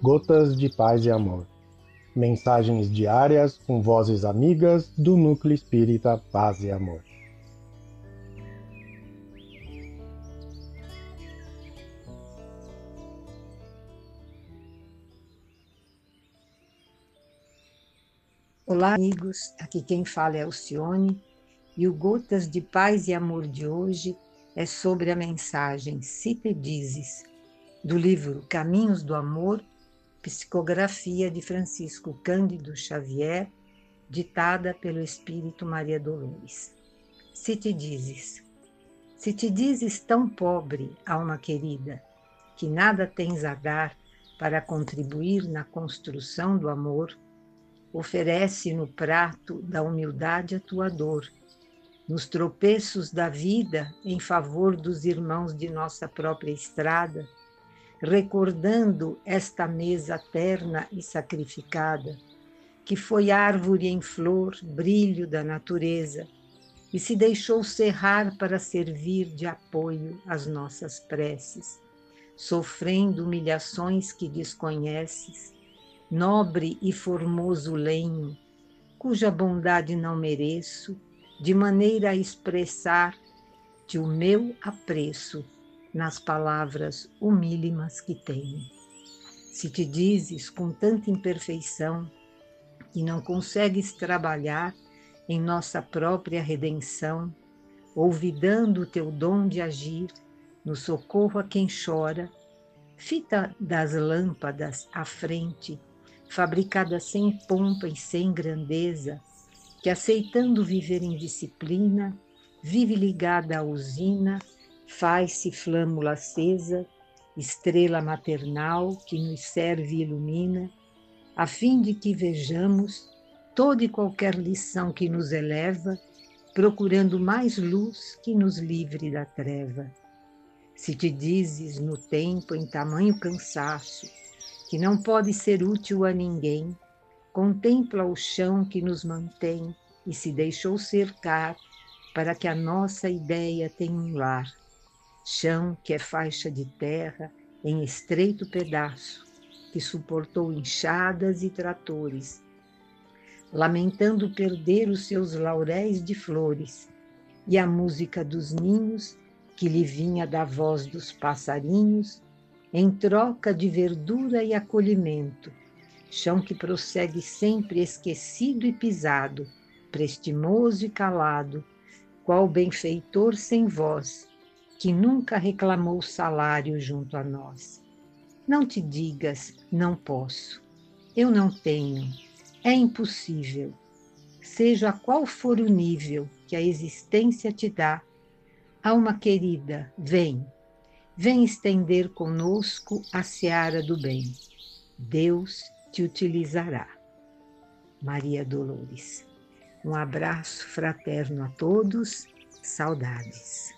Gotas de Paz e Amor. Mensagens diárias com vozes amigas do Núcleo Espírita Paz e Amor. Olá, amigos. Aqui quem fala é Alcione e o Gotas de Paz e Amor de hoje é sobre a mensagem Se Te Dizes, do livro Caminhos do Amor, psicografia de Francisco Cândido Xavier, ditada pelo Espírito Maria Dolores. Se te dizes, se te dizes tão pobre, alma querida, que nada tens a dar para contribuir na construção do amor, oferece no prato da humildade a tua dor, nos tropeços da vida em favor dos irmãos de nossa própria estrada, recordando esta mesa terna e sacrificada, que foi árvore em flor, brilho da natureza, e se deixou serrar para servir de apoio às nossas preces, sofrendo humilhações que desconheces, nobre e formoso lenho, cuja bondade não mereço, de maneira a expressar-te o meu apreço nas palavras humílimas que tenho. Se te dizes com tanta imperfeição que não consegues trabalhar em nossa própria redenção, olvidando o teu dom de agir no socorro a quem chora, fita das lâmpadas à frente, fabricada sem pompa e sem grandeza, que aceitando viver em disciplina, vive ligada à usina faz-se flâmula acesa, estrela maternal que nos serve e ilumina, a fim de que vejamos toda e qualquer lição que nos eleva, procurando mais luz que nos livre da treva. Se te dizes no tempo em tamanho cansaço, que não pode ser útil a ninguém, contempla o chão que nos mantém e se deixou cercar para que a nossa ideia tenha um lar chão que é faixa de terra em estreito pedaço, que suportou enxadas e tratores, lamentando perder os seus lauréis de flores e a música dos ninhos que lhe vinha da voz dos passarinhos, em troca de verdura e acolhimento, chão que prossegue sempre esquecido e pisado, prestimoso e calado, qual benfeitor sem voz, que nunca reclamou salário junto a nós. Não te digas, não posso, eu não tenho, é impossível. Seja qual for o nível que a existência te dá, alma querida, vem, vem estender conosco a seara do bem. Deus te utilizará. Maria Dolores. Um abraço fraterno a todos, saudades.